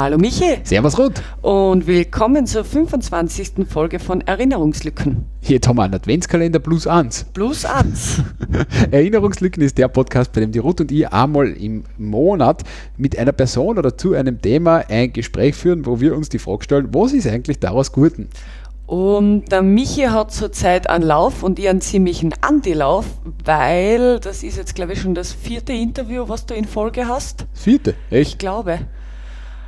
Hallo Michi Servus Ruth. und willkommen zur 25. Folge von Erinnerungslücken. Jetzt haben wir einen Adventskalender plus eins. Plus eins. Erinnerungslücken ist der Podcast, bei dem die Ruth und ich einmal im Monat mit einer Person oder zu einem Thema ein Gespräch führen, wo wir uns die Frage stellen, was ist eigentlich daraus Guten? Und der Michi hat zurzeit einen Lauf und ich einen ziemlichen Antilauf, weil das ist jetzt, glaube ich, schon das vierte Interview, was du in Folge hast. Das vierte, Ich echt? glaube.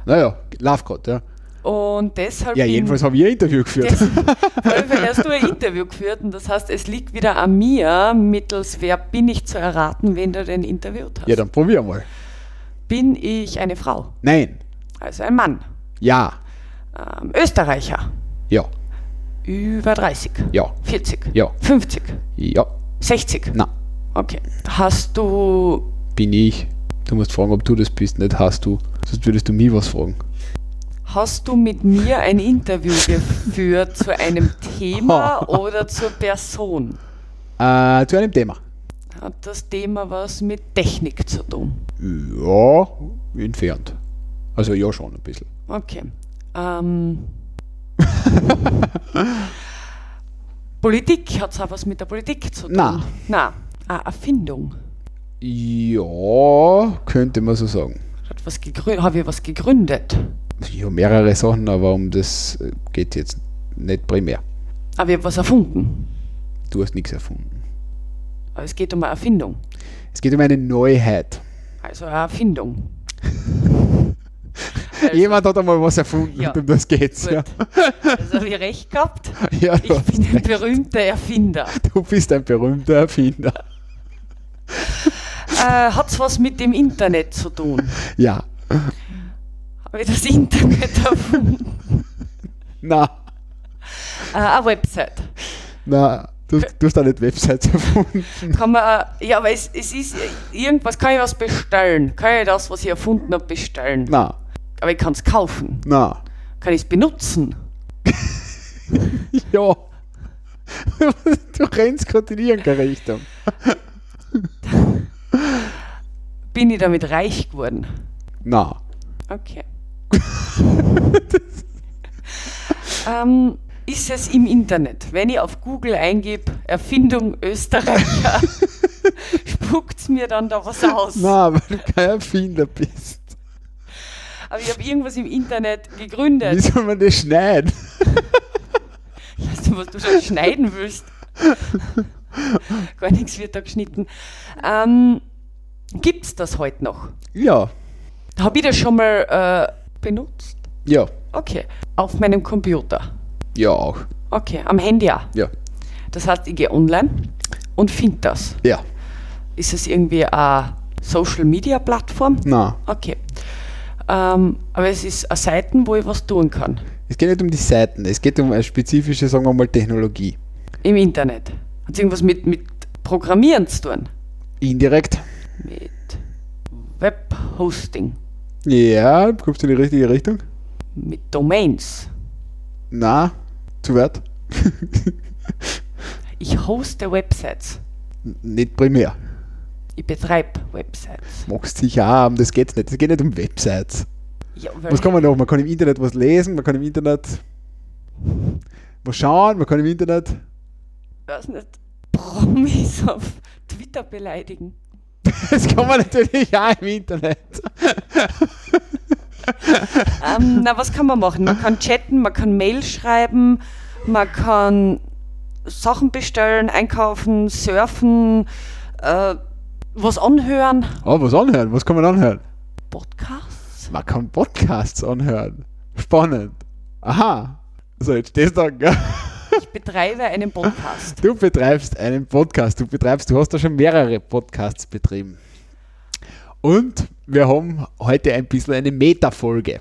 Naja, lauf grad, ja. Und deshalb. Ja, jedenfalls habe ich ein Interview geführt. Allem hast du ein Interview geführt und das heißt, es liegt wieder an mir, mittels wer bin ich zu erraten, wen du denn interviewt hast. Ja, dann probier mal. Bin ich eine Frau? Nein. Also ein Mann. Ja. Ähm, Österreicher. Ja. Über 30. Ja. 40. Ja. 50. Ja. 60. Na, Okay. Hast du. bin ich. Du musst fragen, ob du das bist, nicht hast du. Sonst würdest du mich was fragen. Hast du mit mir ein Interview geführt zu einem Thema oder zur Person? Äh, zu einem Thema. Hat das Thema was mit Technik zu tun? Ja, entfernt. Also ja schon ein bisschen. Okay. Ähm, Politik, hat es auch was mit der Politik zu tun? Nein. Nein. Eine Erfindung. Ja, könnte man so sagen. Hat was gegründet, habe ich was gegründet? Ja, mehrere Sachen, aber um das geht jetzt nicht primär. Aber ich habe was erfunden. Du hast nichts erfunden. Aber es geht um eine Erfindung. Es geht um eine Neuheit. Also eine Erfindung. Also, Jemand hat einmal was erfunden Ja. und um das geht's. Gut. Ja. Also habe ich recht gehabt. Ja, Ich bin ein recht. berühmter Erfinder. du bist ein berühmter Erfinder. Äh, hat es was mit dem Internet zu tun? Ja. Habe ich das Internet erfunden? Na, Äh, eine Website. na, du, du hast auch nicht Websites erfunden. Kann man, äh, ja, aber es, es ist irgendwas, kann ich was bestellen? Kann ich das, was ich erfunden habe, bestellen? Na, Aber ich kann es kaufen. na. Kann ich es benutzen? Ja. Du rennst gerade in irgendeine Richtung. Bin ich damit reich geworden? Na. Okay. ähm, ist es im Internet? Wenn ich auf Google eingebe, Erfindung Österreicher, spuckt es mir dann da was aus? Na, weil du kein Erfinder bist. Aber ich habe irgendwas im Internet gegründet. Wie soll man das schneiden? Weißt du, was du schon schneiden willst? Gar nichts wird da geschnitten. Ähm, Gibt es das heute noch? Ja. Habe ich das schon mal äh, benutzt? Ja. Okay. Auf meinem Computer. Ja, auch. Okay. Am Handy auch. Ja. Das heißt, ich gehe online und finde das. Ja. Ist es irgendwie eine Social Media Plattform? Na. Okay. Ähm, aber es ist eine Seite, wo ich was tun kann. Es geht nicht um die Seiten, es geht um eine spezifische, sagen wir mal, Technologie. Im Internet. Hat es irgendwas mit, mit Programmieren zu tun? Indirekt. Mit Webhosting? Ja, kommst du in die richtige Richtung? Mit Domains? Na, zu weit. Ich hoste Websites. N- Nicht primär. Ich betreibe Websites. Magst sicher auch, um das geht's nicht. Es geht nicht um Websites. Ja, Was kann man noch? Man kann im Internet was lesen, man kann im Internet was schauen, man kann im Internet. Weiß nicht, Promis auf Twitter beleidigen. Das kann man natürlich auch im Internet. Ähm, na, was kann man machen? Man kann chatten, man kann Mail schreiben, man kann Sachen bestellen, einkaufen, surfen, äh, was anhören. Oh, was anhören? Was kann man anhören? Podcasts? Man kann Podcasts anhören. Spannend. Aha. So, jetzt stehst du da. gell? Ich betreibe einen Podcast. Du betreibst einen Podcast. Du betreibst, du hast da schon mehrere Podcasts betrieben. Und wir haben heute ein bisschen eine Meta-Folge.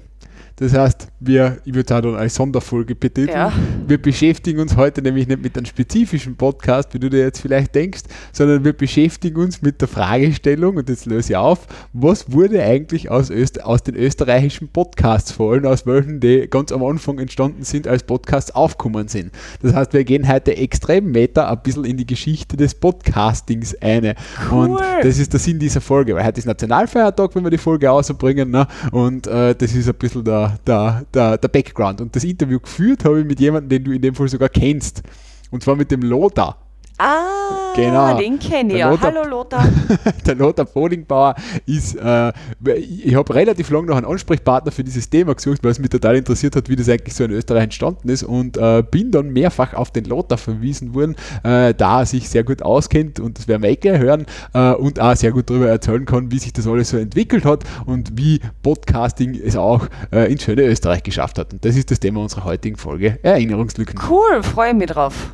Das heißt, wir, ich würde sagen, eine Sonderfolge betiteln. Ja. Wir beschäftigen uns heute nämlich nicht mit einem spezifischen Podcast, wie du dir jetzt vielleicht denkst, sondern wir beschäftigen uns mit der Fragestellung, und jetzt löse ich auf, was wurde eigentlich aus, Öst aus den österreichischen Podcasts, vor allem aus welchen, die ganz am Anfang entstanden sind, als Podcasts aufgekommen sind. Das heißt, wir gehen heute extrem meta ein bisschen in die Geschichte des Podcastings eine. Cool. Und das ist der Sinn dieser Folge, weil heute ist Nationalfeiertag, wenn wir die Folge rausbringen, ne? und äh, das ist ein bisschen der, der, der, der Background. Und das Interview geführt habe ich mit jemandem, den du in dem Fall sogar kennst. Und zwar mit dem Lothar. Ah, Genau. den kenne ich ja. Lothar- Hallo Lothar. der Lothar Bodingbauer ist, äh, ich habe relativ lange noch einen Ansprechpartner für dieses Thema gesucht, weil es mich total interessiert hat, wie das eigentlich so in Österreich entstanden ist und äh, bin dann mehrfach auf den Lothar verwiesen worden, äh, da er sich sehr gut auskennt und das werden wir eh gleich hören äh, und auch sehr gut darüber erzählen kann, wie sich das alles so entwickelt hat und wie Podcasting es auch äh, ins schöne Österreich geschafft hat. Und das ist das Thema unserer heutigen Folge, Erinnerungslücken. Cool, freue mich drauf.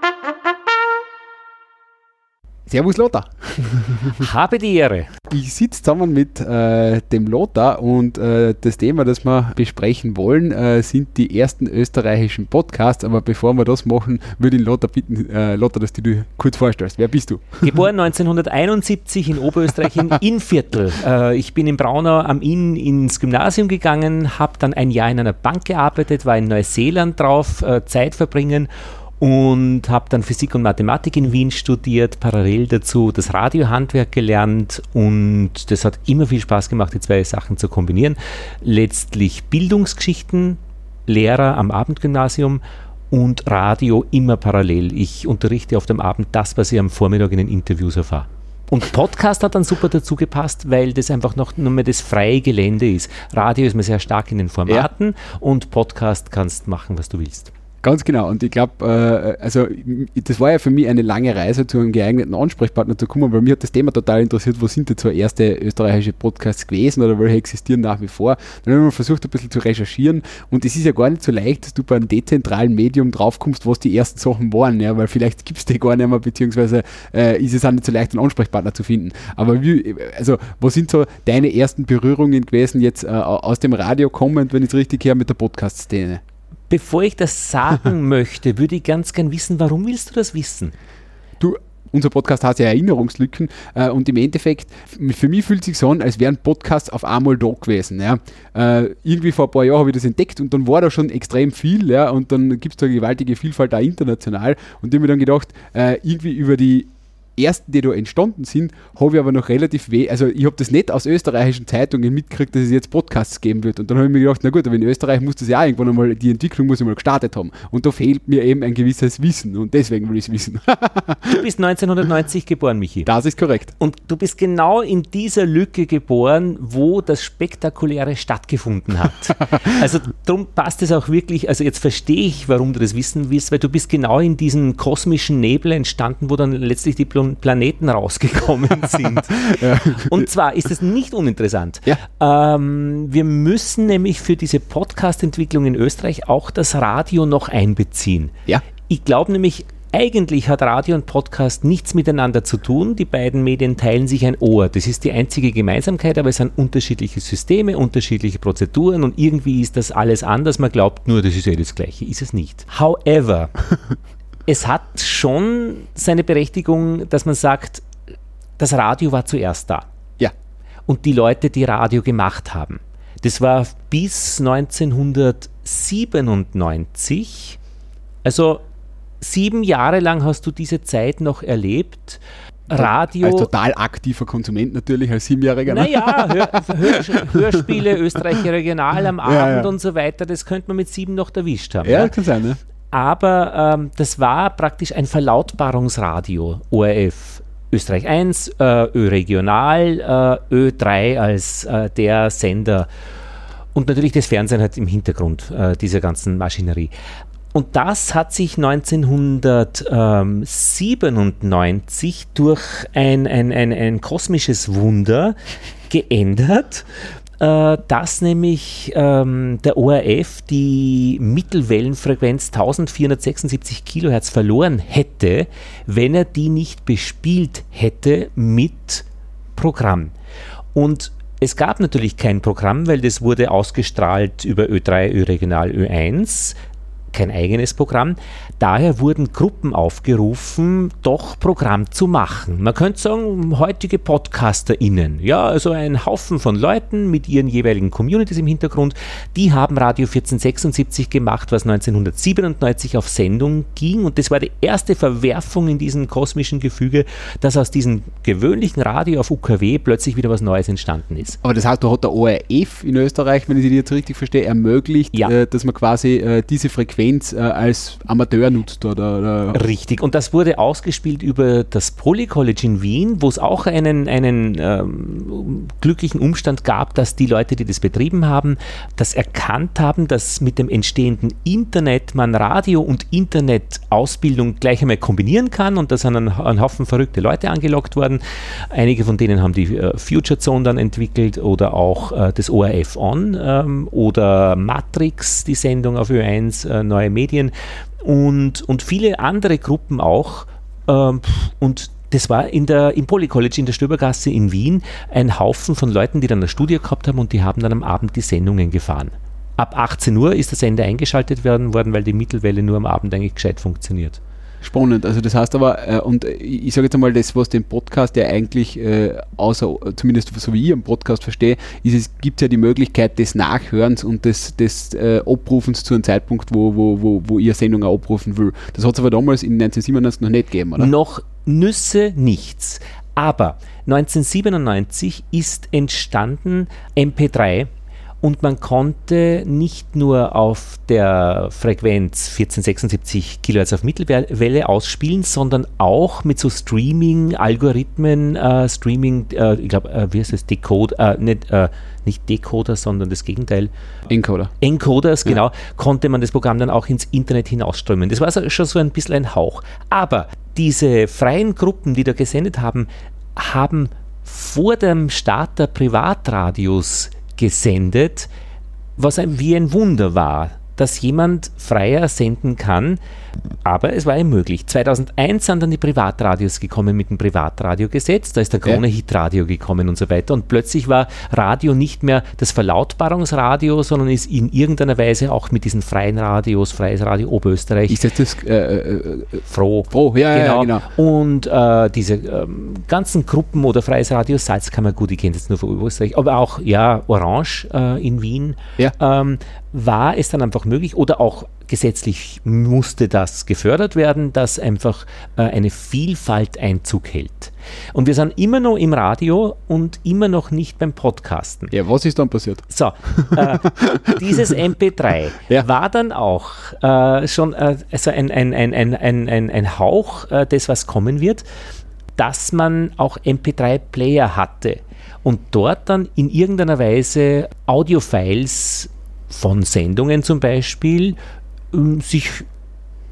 Servus Lothar! Habe die Ehre. Ich sitze zusammen mit äh, dem Lothar und äh, das Thema, das wir besprechen wollen, äh, sind die ersten österreichischen Podcasts. Aber bevor wir das machen, würde ich Lothar bitten, äh, Lothar, dass du dich kurz vorstellst. Wer bist du? Geboren 1971 in Oberösterreich in Innviertel. Äh, ich bin in Braunau am Inn ins Gymnasium gegangen, habe dann ein Jahr in einer Bank gearbeitet, war in Neuseeland drauf, äh, Zeit verbringen und habe dann Physik und Mathematik in Wien studiert, parallel dazu das Radiohandwerk gelernt und das hat immer viel Spaß gemacht, die zwei Sachen zu kombinieren. Letztlich Bildungsgeschichten, Lehrer am Abendgymnasium und Radio immer parallel. Ich unterrichte auf dem Abend das, was ich am Vormittag in den Interviews erfahre. Und Podcast hat dann super dazu gepasst, weil das einfach noch nur mehr das freie Gelände ist. Radio ist mir sehr stark in den Formaten und Podcast kannst machen, was du willst. Ganz genau. Und ich glaube, äh, also das war ja für mich eine lange Reise zu einem geeigneten Ansprechpartner zu kommen, weil mir hat das Thema total interessiert, wo sind jetzt so erste österreichische Podcasts gewesen oder welche existieren nach wie vor. Dann haben wir versucht, ein bisschen zu recherchieren und es ist ja gar nicht so leicht, dass du bei einem dezentralen Medium draufkommst, was die ersten Sachen waren, ja, weil vielleicht gibt es die gar nicht mehr, beziehungsweise äh, ist es auch nicht so leicht, einen Ansprechpartner zu finden. Aber wie, also, was sind so deine ersten Berührungen gewesen, jetzt äh, aus dem Radio kommend, wenn ich es richtig höre, mit der Podcast-Szene? Bevor ich das sagen möchte, würde ich ganz gern wissen, warum willst du das wissen? Du, unser Podcast hat ja Erinnerungslücken äh, und im Endeffekt, für mich fühlt es sich so an, als wären Podcasts auf einmal da gewesen. Ja. Äh, irgendwie vor ein paar Jahren habe ich das entdeckt und dann war da schon extrem viel ja, und dann gibt es da eine gewaltige Vielfalt auch international und ich habe mir dann gedacht, äh, irgendwie über die ersten, die da entstanden sind, habe ich aber noch relativ weh, also ich habe das nicht aus österreichischen Zeitungen mitgekriegt, dass es jetzt Podcasts geben wird und dann habe ich mir gedacht, na gut, aber in Österreich muss das ja auch irgendwann einmal, die Entwicklung muss ja mal gestartet haben und da fehlt mir eben ein gewisses Wissen und deswegen will ich es wissen. Du bist 1990 geboren, Michi. das ist korrekt. Und du bist genau in dieser Lücke geboren, wo das Spektakuläre stattgefunden hat. also darum passt es auch wirklich, also jetzt verstehe ich, warum du das wissen willst, weil du bist genau in diesem kosmischen Nebel entstanden, wo dann letztlich die Pl Planeten rausgekommen sind. Und zwar ist es nicht uninteressant. Ja. Ähm, wir müssen nämlich für diese Podcast-Entwicklung in Österreich auch das Radio noch einbeziehen. Ja. Ich glaube nämlich, eigentlich hat Radio und Podcast nichts miteinander zu tun. Die beiden Medien teilen sich ein Ohr. Das ist die einzige Gemeinsamkeit, aber es sind unterschiedliche Systeme, unterschiedliche Prozeduren und irgendwie ist das alles anders. Man glaubt nur, das ist eh das Gleiche. Ist es nicht. However, es hat schon seine Berechtigung, dass man sagt, das Radio war zuerst da Ja. und die Leute, die Radio gemacht haben. Das war bis 1997, also sieben Jahre lang hast du diese Zeit noch erlebt. Radio. Als total aktiver Konsument natürlich, als Siebenjähriger. ne? Naja, Hör, Hör, Hörspiele, Österreicher Regional am Abend Ja, ja. und so weiter, das könnte man mit sieben noch erwischt haben. Ja, ja. kann sein, ne? Aber ähm, das war praktisch ein Verlautbarungsradio, ORF. Österreich 1, äh, Ö-Regional, äh, Ö3 als äh, der Sender und natürlich das Fernsehen hat im Hintergrund äh, dieser ganzen Maschinerie. Und das hat sich 1997 durch ein, ein, ein, ein kosmisches Wunder geändert, äh, dass nämlich ähm, der ORF die Mittelwellenfrequenz 1476 Kilohertz verloren hätte, wenn er die nicht bespielt hätte mit Programm. Und Es gab natürlich kein Programm, weil das wurde ausgestrahlt über Ö3, Ö-Regional, Ö1 kein eigenes Programm. Daher wurden Gruppen aufgerufen, doch Programm zu machen. Man könnte sagen, heutige PodcasterInnen, ja, also ein Haufen von Leuten mit ihren jeweiligen Communities im Hintergrund, die haben Radio 1476 gemacht, was 1997 auf Sendung ging und das war die erste Verwerfung in diesem kosmischen Gefüge, dass aus diesem gewöhnlichen Radio auf UKW plötzlich wieder was Neues entstanden ist. Aber das heißt, da hat der ORF in Österreich, wenn ich Sie jetzt richtig verstehe, ermöglicht, Ja. äh, dass man quasi äh, diese Frequenz äh, als Amateur nutzt oder, oder Richtig. Und das wurde ausgespielt über das Poly College in Wien, wo es auch einen, einen ähm, glücklichen Umstand gab, dass die Leute, die das betrieben haben, das erkannt haben, dass mit dem entstehenden Internet man Radio- und Internetausbildung gleich einmal kombinieren kann. Und da sind ein Haufen verrückte Leute angelockt worden. Einige von denen haben die äh, Future Zone dann entwickelt oder auch äh, das ORF On ähm, oder Matrix, die Sendung auf Ö1, äh, Neue Medien und, und viele andere Gruppen auch. Ähm, und das war in der, im Poly College in der Stöbergasse in Wien ein Haufen von Leuten, die dann eine Studie gehabt haben und die haben dann am Abend die Sendungen gefahren. Ab 18 Uhr ist der Sender eingeschaltet werden worden, weil die Mittelwelle nur am Abend eigentlich gescheit funktioniert. Spannend. Also das heißt aber, äh, und ich sage jetzt einmal, das, was den Podcast ja eigentlich, äh, außer, zumindest so wie ich einen Podcast verstehe, ist es gibt ja die Möglichkeit des Nachhörens und des, des äh, Abrufens zu einem Zeitpunkt, wo, wo, wo, wo ihr Sendung auch abrufen will. Das hat es aber damals in 1997 noch nicht gegeben, oder? Noch Nüsse nichts. Aber 1997 ist entstanden MP3 und man konnte nicht nur auf der Frequenz 1476 kHz auf Mittelwelle ausspielen, sondern auch mit so Streaming-Algorithmen, äh, Streaming, äh, ich glaube, äh, wie heißt das, Decoder, äh, nicht, äh, nicht Decoder, sondern das Gegenteil, Encoder. Encoders, genau, konnte man das Programm dann auch ins Internet hinausströmen. Das war schon so ein bisschen ein Hauch. Aber diese freien Gruppen, die da gesendet haben, haben vor dem Start der Privatradios gesendet, was ein, wie ein Wunder war, dass jemand freier senden kann. Aber es war ihm möglich. 2001 sind dann die Privatradios gekommen mit dem Privatradiogesetz. Da ist der. Krone Hitradio gekommen und so weiter. Und plötzlich war Radio nicht mehr das Verlautbarungsradio, sondern ist in irgendeiner Weise auch mit diesen freien Radios, Freies Radio Oberösterreich, Ist das das äh, äh, äh, froh. Froh? Ja, ja, ja, genau. Und äh, diese ähm, ganzen Gruppen oder Freies Radio Salzkammer, gut, ich kenne jetzt nur von Österreich, aber auch ja Orange äh, in Wien, Ja. ähm, war es dann einfach möglich oder auch gesetzlich musste das gefördert werden, dass einfach äh, eine Vielfalt Einzug hält. Und wir sind immer noch im Radio und immer noch nicht beim Podcasten. ja, was ist dann passiert? So, äh, dieses MP3 Ja. war dann auch äh, schon äh, also ein, ein, ein, ein, ein, ein, ein Hauch äh, des, was kommen wird, dass man auch MP3-Player hatte und dort dann in irgendeiner Weise Audiofiles von Sendungen zum Beispiel ähm, sich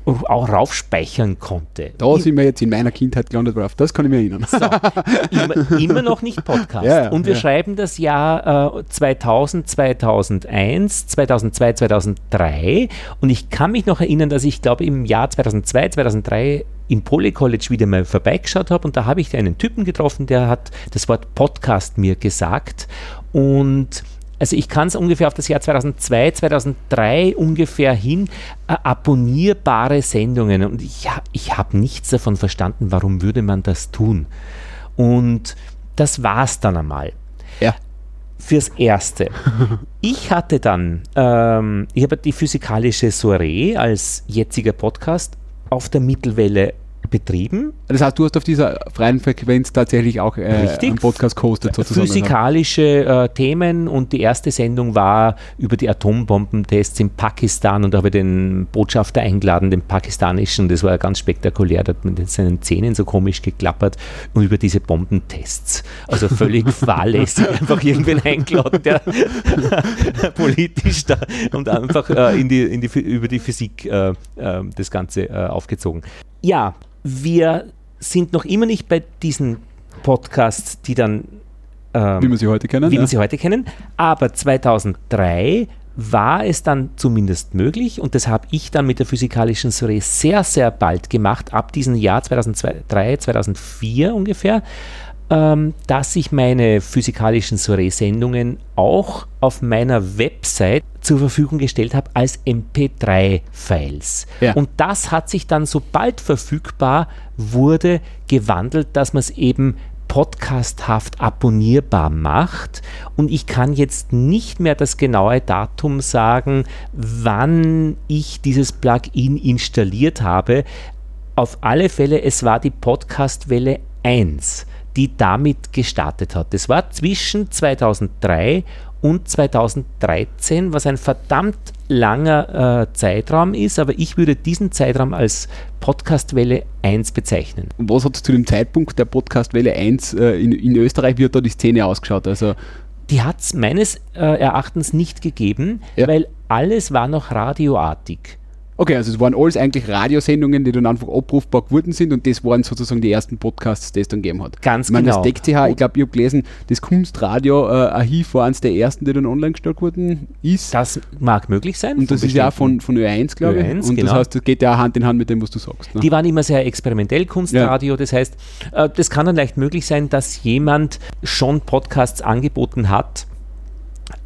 auch raufspeichern konnte. Da sind wir jetzt in meiner Kindheit gelandet, auf das kann ich mich erinnern. immer, immer noch nicht Podcast. Ja, ja, und wir ja. schreiben das Jahr äh, 2000, 2001, 2002, 2003. Und ich kann mich noch erinnern, dass ich glaube im Jahr 2002, 2003 im Poly College wieder mal vorbeigeschaut habe und da habe ich einen Typen getroffen, der hat das Wort Podcast mir gesagt und also ich kann es ungefähr auf das Jahr 2002, 2003 ungefähr hin, äh, abonnierbare Sendungen. Und ich, ich habe nichts davon verstanden, warum würde man das tun. Und das war es dann einmal. ja. Fürs Erste. Ich hatte dann, ähm, ich habe die physikalische Soiree als jetziger Podcast auf der Mittelwelle betrieben. Das heißt, du hast auf dieser freien Frequenz tatsächlich auch äh, Richtig. einen Podcast gehostet sozusagen. Physikalische äh, Themen und die erste Sendung war über die Atombombentests in Pakistan und da habe ich den Botschafter eingeladen, den pakistanischen, das war ganz spektakulär, da hat mit seinen Zähnen so komisch geklappert und über diese Bombentests. Also völlig fahrlässig, einfach irgendwen eingeladen, der politisch da und einfach äh, in die, in die, über die Physik äh, äh, das Ganze äh, aufgezogen. Ja, wir sind noch immer nicht bei diesen Podcasts, die dann ähm, Wie wir sie heute kennen. wie ja. wir sie heute kennen. Aber 2003 war es dann zumindest möglich und das habe ich dann mit der physikalischen Soiree sehr, sehr bald gemacht, ab diesem Jahr 2003, 2004 ungefähr, ähm, dass ich meine physikalischen Soiree-Sendungen auch auf meiner Website zur Verfügung gestellt habe als MP3-Files. Ja. Und das hat sich dann, sobald verfügbar wurde, gewandelt, dass man es eben podcasthaft abonnierbar macht. Und ich kann jetzt nicht mehr das genaue Datum sagen, wann ich dieses Plugin installiert habe. Auf alle Fälle, es war die Podcastwelle 1, die damit gestartet hat. Das war zwischen 2003 und 2013, was ein verdammt langer äh, Zeitraum ist, aber ich würde diesen Zeitraum als Podcastwelle 1 bezeichnen. Und was hat zu dem Zeitpunkt der Podcastwelle 1 äh, in, in Österreich, wie hat da die Szene ausgeschaut? Also, Die hat es meines äh, Erachtens nicht gegeben, Ja. weil alles war noch radioartig. Okay, also es waren alles eigentlich Radiosendungen, die dann einfach abrufbar geworden sind und das waren sozusagen die ersten Podcasts, die es dann gegeben hat. Ganz ich meine, genau. das DeckCH, ich glaube, ich habe gelesen, das Kunstradio äh, war eines der ersten, die dann online gestellt worden ist. Das mag möglich sein. und das ist ja auch von, von Ö1, glaube ich. Ö1, und genau. das heißt, das geht ja auch Hand in Hand mit dem, was du sagst. Ne? Die waren immer sehr experimentell, Kunstradio. Das heißt, äh, das kann dann leicht möglich sein, dass jemand schon Podcasts angeboten hat.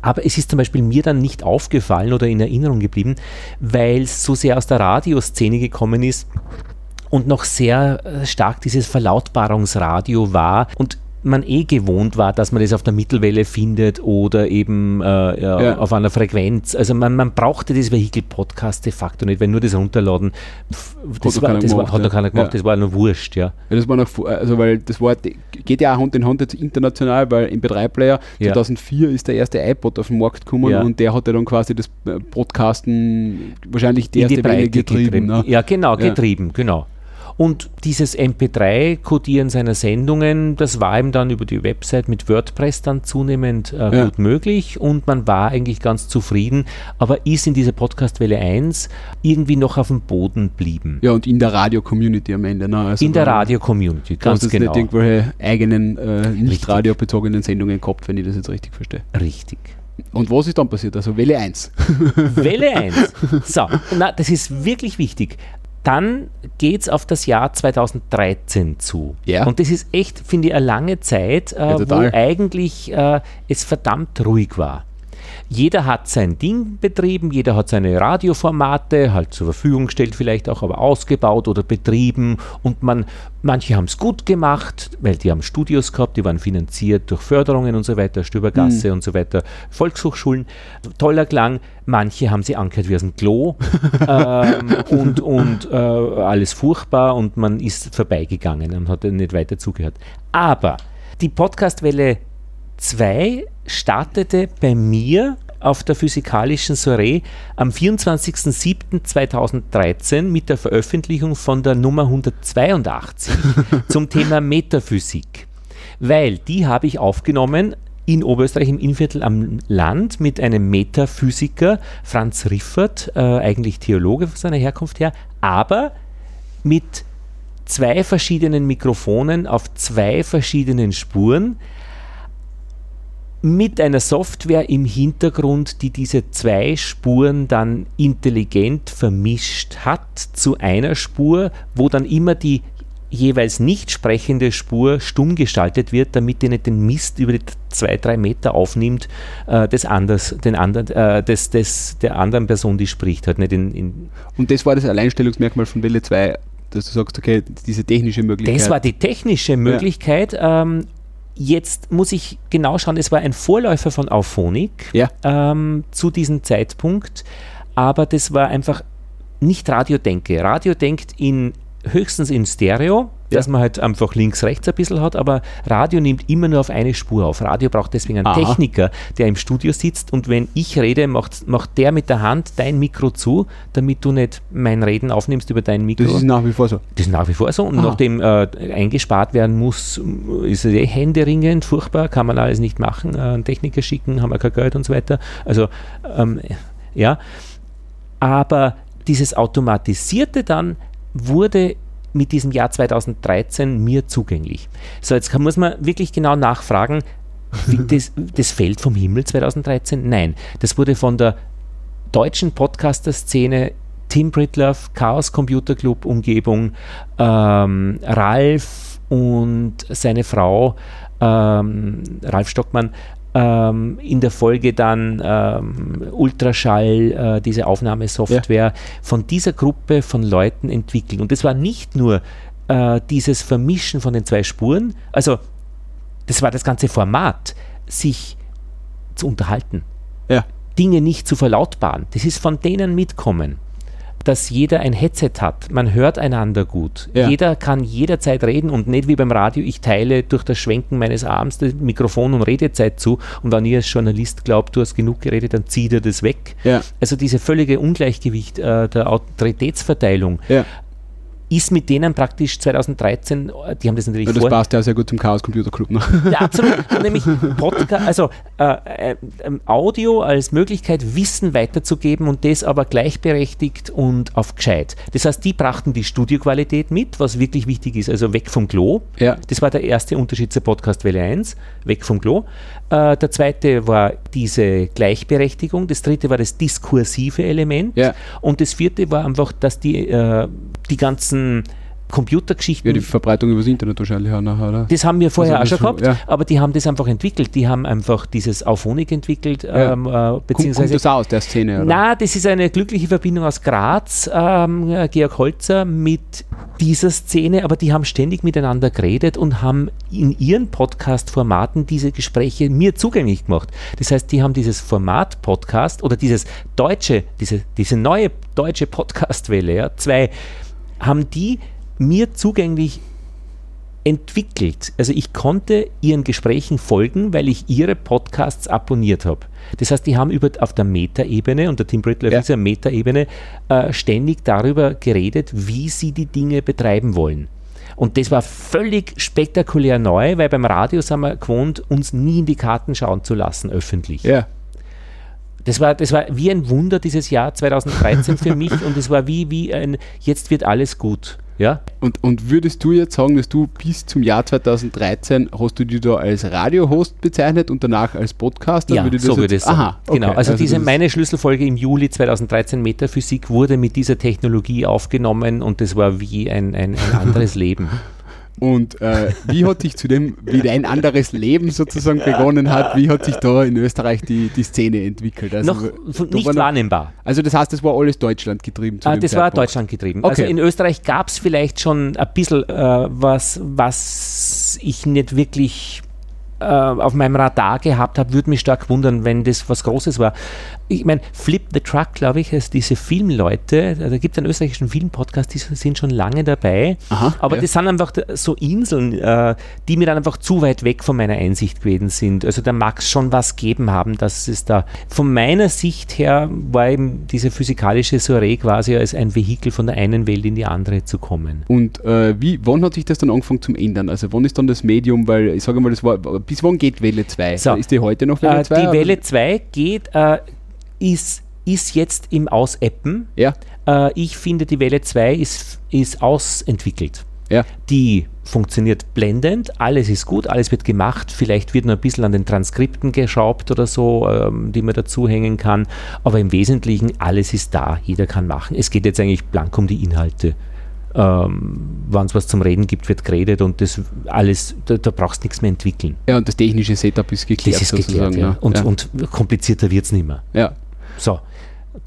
Aber es ist zum Beispiel mir dann nicht aufgefallen oder in Erinnerung geblieben, weil es so sehr aus der Radioszene gekommen ist und noch sehr äh, stark dieses Verlautbarungsradio war. Und man eh gewohnt war, dass man das auf der Mittelwelle findet oder eben äh, ja, Ja. auf einer Frequenz. Also man, man brauchte das Vehikel-Podcast de facto nicht, weil nur das runterladen, pff, das, noch war, das war, gemacht, hat noch keiner gemacht, das war nur wurscht, ja. Das war noch, also weil das war, geht ja auch Hand in Hand jetzt international, weil im 3-Player Ja. 2004 ist der erste iPod auf den Markt gekommen und der hat ja dann quasi das äh, Podcasten wahrscheinlich die in erste Welle getrieben. Ne? Ja, genau, getrieben, genau. Und dieses MP3-Codieren seiner Sendungen, das war ihm dann über die Website mit WordPress dann zunehmend äh, Ja. gut möglich und man war eigentlich ganz zufrieden, aber ist in dieser Podcastwelle 1 irgendwie noch auf dem Boden blieben. Ja, und in der Radio-Community am Ende. Ne? Also in der Radio-Community, Du hast ganz jetzt genau. nicht irgendwelche eigenen, äh, nicht radiobezogenen Sendungen gehabt, wenn ich das jetzt richtig verstehe. Richtig. Und was ist dann passiert? Also Welle 1. Welle 1. So, na, das ist wirklich wichtig. Dann geht es auf das Jahr 2013 zu. Ja. Und das ist echt, finde ich, eine lange Zeit, äh, wo total. eigentlich äh, es verdammt ruhig war. Jeder hat sein Ding betrieben, jeder hat seine Radioformate halt zur Verfügung gestellt, vielleicht auch aber ausgebaut oder betrieben. Und man, manche haben es gut gemacht, weil die haben Studios gehabt, die waren finanziert durch Förderungen und so weiter, Stöbergasse und so weiter, Volkshochschulen, toller Klang. Manche haben sie angehört wie aus dem Klo ähm, und, und äh, alles furchtbar und man ist vorbeigegangen und hat nicht weiter zugehört. Aber die Podcastwelle 2 startete bei mir auf der physikalischen Soiree am 24.07.2013 mit der Veröffentlichung von der Nummer 182 zum Thema Metaphysik. Weil die habe ich aufgenommen in Oberösterreich im Innviertel am Land mit einem Metaphysiker, Franz Riffert, äh, eigentlich Theologe von seiner Herkunft her, aber mit zwei verschiedenen Mikrofonen auf zwei verschiedenen Spuren mit einer Software im Hintergrund, die diese zwei Spuren dann intelligent vermischt hat zu einer Spur, wo dann immer die jeweils nicht sprechende Spur stumm gestaltet wird, damit die nicht den Mist über die zwei, drei Meter aufnimmt, äh, des anders, den anderen, äh, des, des, der anderen Person, die spricht, halt nicht in, in Und das war das Alleinstellungsmerkmal von Welle 2, dass du sagst, okay, diese technische Möglichkeit. Das war die technische Möglichkeit. Ähm, jetzt muss ich genau schauen, es war ein Vorläufer von Auphonic Ja. ähm, zu diesem Zeitpunkt, aber das war einfach nicht Radiodenke. Radio denkt in höchstens in Stereo, Ja. dass man halt einfach links-rechts ein bisschen hat, aber Radio nimmt immer nur auf eine Spur auf. Radio braucht deswegen einen Aha. Techniker, der im Studio sitzt und wenn ich rede, macht, macht der mit der Hand dein Mikro zu, damit du nicht mein Reden aufnimmst über dein Mikro. das ist nach wie vor so. Das ist nach wie vor so. Und Aha. nachdem äh, eingespart werden muss, ist es eh händeringend, furchtbar, kann man alles nicht machen. Äh, einen Techniker schicken, haben wir kein Geld und so weiter. Also, ähm, ja. Aber dieses Automatisierte dann wurde mit diesem Jahr 2013 mir zugänglich. So, jetzt kann, muss man wirklich genau nachfragen, das, das fällt vom Himmel 2013? Nein, das wurde von der deutschen Podcaster-Szene Tim Britloff, Chaos Computer Club Umgebung, ähm, Ralf und seine Frau ähm, Ralf Stockmann ähm, in der Folge dann ähm, Ultraschall, äh, diese Aufnahmesoftware von dieser Gruppe von Leuten entwickelt. Und das war nicht nur äh, dieses Vermischen von den zwei Spuren, also das war das ganze Format, sich zu unterhalten. Ja. Dinge nicht zu verlautbaren. Das ist von denen mitkommen dass jeder ein Headset hat. Man hört einander gut. Ja. Jeder kann jederzeit reden und nicht wie beim Radio, ich teile durch das Schwenken meines Arms das Mikrofon und Redezeit zu und wenn ihr als Journalist glaubt, du hast genug geredet, dann zieht ihr das weg. Ja. Also diese völlige Ungleichgewicht äh, der Autoritätsverteilung Ja. Ist mit denen praktisch 2013, äh, die haben das natürlich Ja, das vor, passt ja sehr gut zum Chaos Computer Club. Ne? ja, absolut. Nämlich Podcast, also äh, äh, ähm, Audio als Möglichkeit, Wissen weiterzugeben und das aber gleichberechtigt und auf gescheit. Das heißt, die brachten die Studioqualität mit, was wirklich wichtig ist, also weg vom Klo. Ja. Das war der erste Unterschied zur Podcast Welle 1, weg vom Klo. Äh, der zweite war diese Gleichberechtigung, das dritte war das diskursive Element Ja. und das vierte war einfach, dass die, äh, die ganzen Computergeschichten Ja, die Verbreitung übers Internet wahrscheinlich auch nachher, oder? das haben wir vorher Also auch schon gehabt, ja. aber die haben das einfach entwickelt. Die haben einfach dieses Auphonic entwickelt, Ja. ähm, äh, beziehungsweise. kommt das aus der Szene, oder? Na, das ist eine glückliche Verbindung aus Graz, ähm, äh, Georg Holzer mit dieser Szene, aber die haben ständig miteinander geredet und haben in ihren Podcast-Formaten diese Gespräche mir zugänglich gemacht. Das heißt, die haben dieses Format Podcast oder dieses deutsche, diese, diese neue deutsche Podcast-Welle, ja, zwei, haben die mir zugänglich entwickelt. Also ich konnte ihren Gesprächen folgen, weil ich ihre Podcasts abonniert habe. Das heißt, die haben über, auf der Metaebene, und der Tim Brittle auf Ja. dieser Metaebene, äh, ständig darüber geredet, wie sie die Dinge betreiben wollen. Und das war völlig spektakulär neu, weil beim Radio sind wir gewohnt, uns nie in die Karten schauen zu lassen, öffentlich. Ja. Das war, das war wie ein Wunder dieses Jahr 2013 für mich und es war wie, wie ein, jetzt wird alles gut. Ja? Und, und würdest du jetzt sagen, dass du bis zum Jahr 2013 hast du dich da als Radiohost bezeichnet und danach als Podcaster? Ja, Würde so würde es sein. Aha, Genau, okay. also, diese das ist- meine Schlüsselfolge im Juli 2013 Metaphysik wurde mit dieser Technologie aufgenommen und das war wie ein, ein, ein anderes Leben. Und äh, wie hat sich zu dem, wie dein anderes Leben sozusagen begonnen hat, wie hat sich da in Österreich die, die Szene entwickelt? Also, noch nicht war noch- wahrnehmbar. Also das heißt, das war alles Deutschland getrieben zu Ah, das war Zeitpunkt. Deutschland getrieben. Also Okay. in Österreich gab es vielleicht schon ein bisschen äh, was, was ich nicht wirklich äh, auf meinem Radar gehabt habe, würde mich stark wundern, wenn das was Großes war. Ich meine, Flip the Truck, glaube ich, ist diese Filmleute, da gibt es einen österreichischen Filmpodcast, die sind schon lange dabei, Aha, aber ja. das sind einfach so Inseln, äh, die mir dann einfach zu weit weg von meiner Einsicht gewesen sind. Also da mag es schon was geben haben, dass es da, von meiner Sicht her war eben diese physikalische Soiree quasi als ein Vehikel von der einen Welt in die andere zu kommen. Und äh, wie, wann hat sich das dann angefangen zum ändern? Also wann ist dann das Medium, weil ich sage mal, das war, bis wann geht Welle 2? So. Ist die heute noch Welle Äh, 2? die oder? Welle 2 geht, äh, ist, ist jetzt im Ausappen. Ja, Äh, ich finde, die Welle 2 ist, ist ausentwickelt. ja. Die funktioniert blendend, alles ist gut, alles wird gemacht. Vielleicht wird noch ein bisschen an den Transkripten geschraubt oder so, ähm, die man dazu hängen kann. Aber im Wesentlichen, alles ist da, jeder kann machen. Es geht jetzt eigentlich blank um die Inhalte. Ähm, Wenn es was zum Reden gibt, wird geredet und das alles, da, da brauchst du nichts mehr entwickeln. Ja, und das technische Setup ist geklärt Das ist geklärt, ja. ne? Und, ja. und komplizierter wird es nicht mehr. ja. So,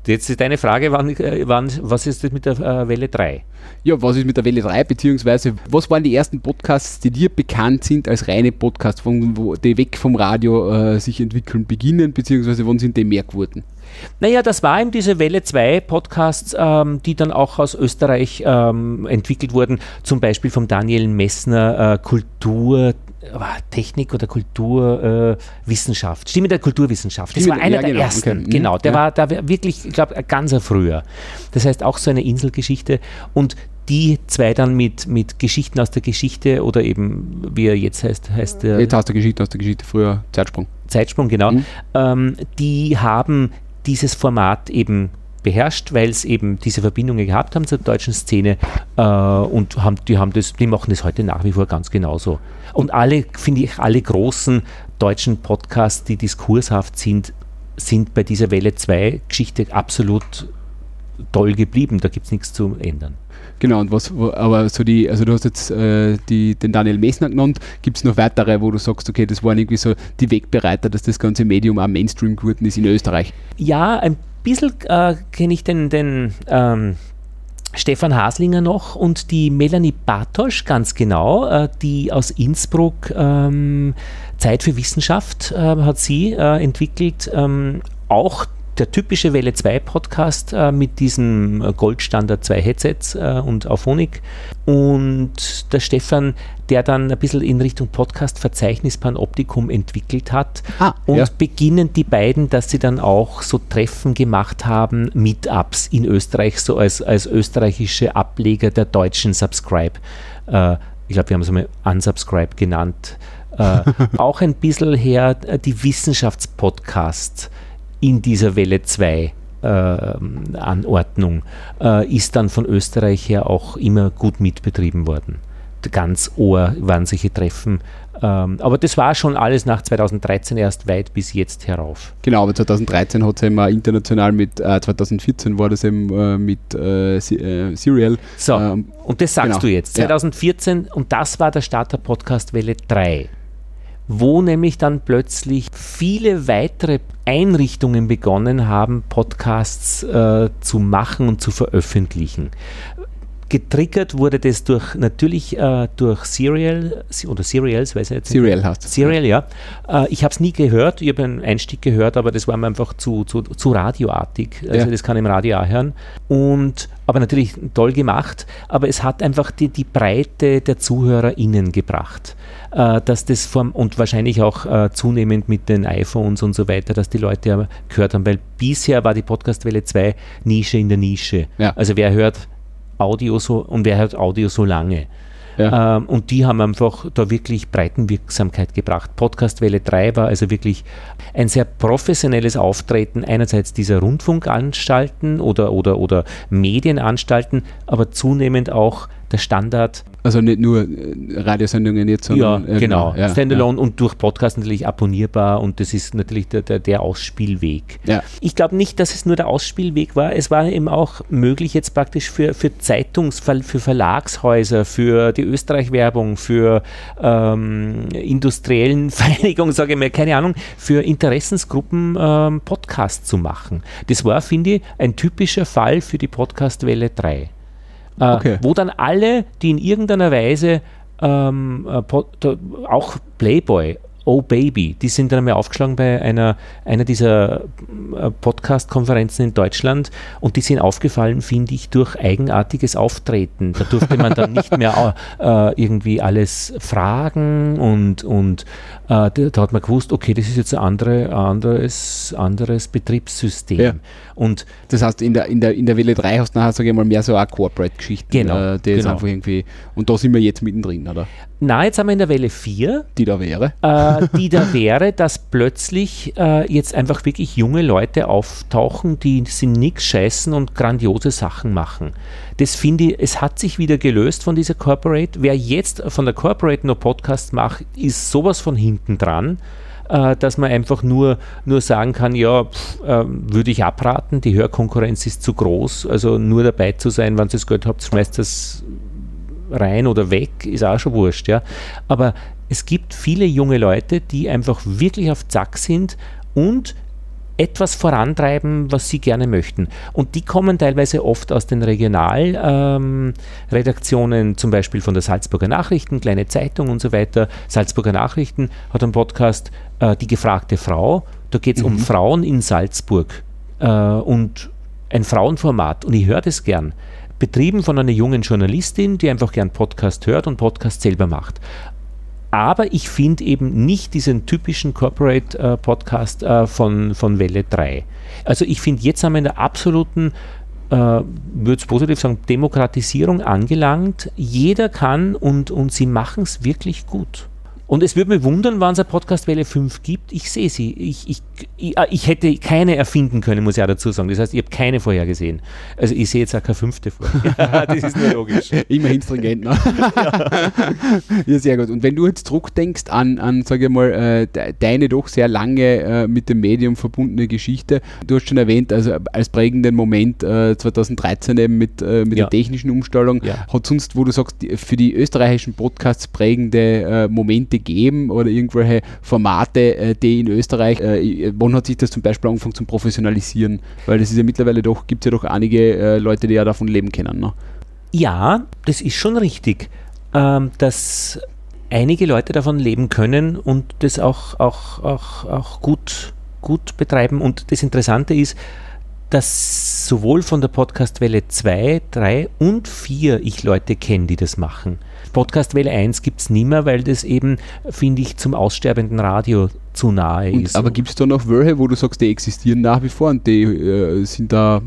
jetzt ist deine Frage, wann, äh, wann, was ist das mit der äh, Welle 3? Ja, was ist mit der Welle 3, beziehungsweise was waren die ersten Podcasts, die dir bekannt sind als reine Podcasts, von, wo die weg vom Radio äh, sich entwickeln beginnen, beziehungsweise wann sind die mehr geworden? Naja, das war eben diese Welle 2 Podcasts, ähm, die dann auch aus Österreich ähm, entwickelt wurden, zum Beispiel vom Daniel Messner äh, Kultur. Äh, Technik oder Kulturwissenschaft. Äh. Stimme der Kulturwissenschaft. Das Stimme war einer ja, der genau, ersten. okay. Mhm, Genau, der ja. war da war wirklich, ich glaube, ganz früher. Das heißt auch so eine Inselgeschichte. Und die zwei dann mit, mit Geschichten aus der Geschichte oder eben, wie er jetzt heißt, heißt der Jetzt hast du Geschichte aus der Geschichte, früher Zeitsprung. Zeitsprung, genau, Mhm. ähm, die haben dieses Format eben beherrscht, weil es eben diese Verbindungen gehabt haben zur deutschen Szene äh, und haben, die haben das, die machen das heute nach wie vor ganz genauso. Und alle, finde ich, alle großen deutschen Podcasts, die diskurshaft sind, sind bei dieser Welle 2 Geschichte absolut toll geblieben, da gibt es nichts zu ändern. Genau, und was, aber so die, also du hast jetzt äh, die, den Daniel Messner genannt, gibt es noch weitere, wo du sagst, okay, das waren irgendwie so die Wegbereiter, dass das ganze Medium auch Mainstream geworden ist in Österreich? Ja, ein bisschen äh, kenne ich den, den ähm, Stefan Haslinger noch und die Melanie Bartosch ganz genau, äh, die aus Innsbruck ähm, Zeit für Wissenschaft äh, hat sie äh, entwickelt. Ähm, auch der typische Welle 2 Podcast äh, mit diesem äh, Goldstandard 2 Headsets äh, und Auphonic. Und der Stefan, der dann ein bisschen in Richtung Podcast-Verzeichnis Panoptikum entwickelt hat. Ah, und ja. beginnen die beiden, dass sie dann auch so Treffen gemacht haben, Meetups in Österreich, so als, als österreichische Ableger der deutschen Subscribe. Äh, ich glaube, wir haben es einmal Unsubscribe genannt. Äh, auch ein bisschen her äh, die Wissenschaftspodcasts in dieser Welle 2 äh, Anordnung äh, ist dann von Österreich her auch immer gut mitbetrieben worden. Ganz Ohr waren solche Treffen. Ähm, aber das war schon alles nach 2013 erst weit bis jetzt herauf. Genau, aber 2013 hat es eben international mit, äh, 2014 war das eben äh, mit äh, äh, Serial. So, ähm, und das sagst genau. du jetzt. 2014 ja. und das war der Start der Podcast Welle 3 wo nämlich dann plötzlich viele weitere Einrichtungen begonnen haben, Podcasts äh, zu machen und zu veröffentlichen. Getriggert wurde das durch natürlich äh, durch Serial oder Serials, weiß ich jetzt Serial hast Serial, ja. Äh, ich habe es nie gehört, ich habe einen Einstieg gehört, aber das war mir einfach zu, zu, zu radioartig. Also ja. das kann ich im Radio auch hören. Und aber natürlich toll gemacht, aber es hat einfach die, die Breite der ZuhörerInnen gebracht äh, dass das vom, und wahrscheinlich auch äh, zunehmend mit den iPhones und so weiter, dass die Leute gehört haben, weil bisher war die Podcastwelle 2 Nische in der Nische. Ja. Also wer hört Audio so und wer hört Audio so lange? Ja. Ähm, und die haben einfach da wirklich Breitenwirksamkeit gebracht. Podcast Welle 3 war also wirklich ein sehr professionelles Auftreten einerseits dieser Rundfunkanstalten oder, oder, oder Medienanstalten, aber zunehmend auch der Standard also nicht nur äh, Radiosendungen jetzt, sondern. Ja, genau. Ja, Standalone ja. und durch Podcast natürlich abonnierbar und das ist natürlich der, der, der Ausspielweg. Ja. Ich glaube nicht, dass es nur der Ausspielweg war. Es war eben auch möglich jetzt praktisch für, für Zeitungs-, für Verlagshäuser, für die Österreich-Werbung, für ähm, industriellen Vereinigungen, sage ich mal, keine Ahnung, für Interessensgruppen ähm, Podcasts zu machen. Das war, finde ich, ein typischer Fall für die Podcastwelle 3 äh, okay. wo dann alle, die in irgendeiner Weise ähm, äh, auch Playboy Oh Baby, die sind dann einmal aufgeschlagen bei einer, einer dieser äh, Podcast-Konferenzen in Deutschland und die sind aufgefallen, finde ich, durch eigenartiges Auftreten. Da durfte man dann nicht mehr äh, irgendwie alles fragen und, und äh, da, da, hat man gewusst, okay, das ist jetzt ein andere, anderes, anderes Betriebssystem. Ja. Und das heißt, in der, in der, in der Welle 3 hast du nachher, sage ich mal, mehr so eine Corporate-Geschichte. Genau. Äh, genau. einfach irgendwie, und da sind wir jetzt mittendrin, oder? Na, jetzt haben wir in der Welle 4. Die da wäre. Äh, die da wäre, dass plötzlich äh, jetzt einfach wirklich junge Leute auftauchen, die sind nix scheißen und grandiose Sachen machen. Das finde ich, es hat sich wieder gelöst von dieser Corporate. Wer jetzt von der Corporate nur Podcast macht, ist sowas von hinten dran äh, dass man einfach nur, nur sagen kann, ja, äh, würde ich abraten, die Hörkonkurrenz ist zu groß, also nur dabei zu sein, wenn ihr das Geld habt, schmeißt das rein oder weg, ist auch schon wurscht, ja. Aber es gibt viele junge Leute, die einfach wirklich auf Zack sind und etwas vorantreiben, was sie gerne möchten. Und die kommen teilweise oft aus den Regionalredaktionen, ähm, zum Beispiel von der Salzburger Nachrichten, kleine Zeitung und so weiter. Salzburger Nachrichten hat einen Podcast, äh, Die gefragte Frau. Da geht es mhm. um Frauen in Salzburg äh, und ein Frauenformat. Und ich höre das gern betrieben von einer jungen Journalistin, die einfach gern Podcast hört und Podcast selber macht. Aber ich finde eben nicht diesen typischen Corporate äh, äh, von, von Welle 3. Also ich finde, jetzt haben wir in der absoluten, äh, würde es positiv sagen, Demokratisierung angelangt. Jeder kann und, und sie machen es wirklich gut. Und es würde mich wundern, wann es eine Podcastwelle 5 gibt. Ich sehe sie. Ich, ich, ich, äh, ich, hätte keine erfinden können, muss ich auch dazu sagen. Das heißt, ich habe keine vorher gesehen. Also ich sehe jetzt auch keine fünfte vor. das ist nur logisch. Immerhin stringent. Ne? ja. ja, sehr gut. Und wenn du jetzt zurückdenkst an, an sage ich mal, äh, deine doch sehr lange äh, mit dem Medium verbundene Geschichte. Du hast schon erwähnt, also als prägenden Moment äh, 2013 eben mit, äh, mit ja. der technischen Umstellung. Hat sonst, wo du sagst, für die österreichischen Podcasts prägende äh, Momente Formate geben oder irgendwelche Formate, äh, die in Österreich, äh, wann hat sich das zum Beispiel angefangen zu professionalisieren? Weil es ist ja mittlerweile doch, gibt es ja doch einige äh, Leute, die ja davon leben können. Ne? Ja, das ist schon richtig, ähm, dass einige Leute davon leben können und das auch, auch, auch, auch gut, gut betreiben. Und das Interessante ist, dass sowohl von der Podcastwelle 2, 3 und 4 ich Leute kenne, die das machen. Podcast Welle 1 gibt es nicht mehr, weil das eben, finde ich, zum aussterbenden Radio zu nahe und, ist. Aber gibt es da noch welche, wo du sagst, die existieren nach wie vor und die äh, sind da,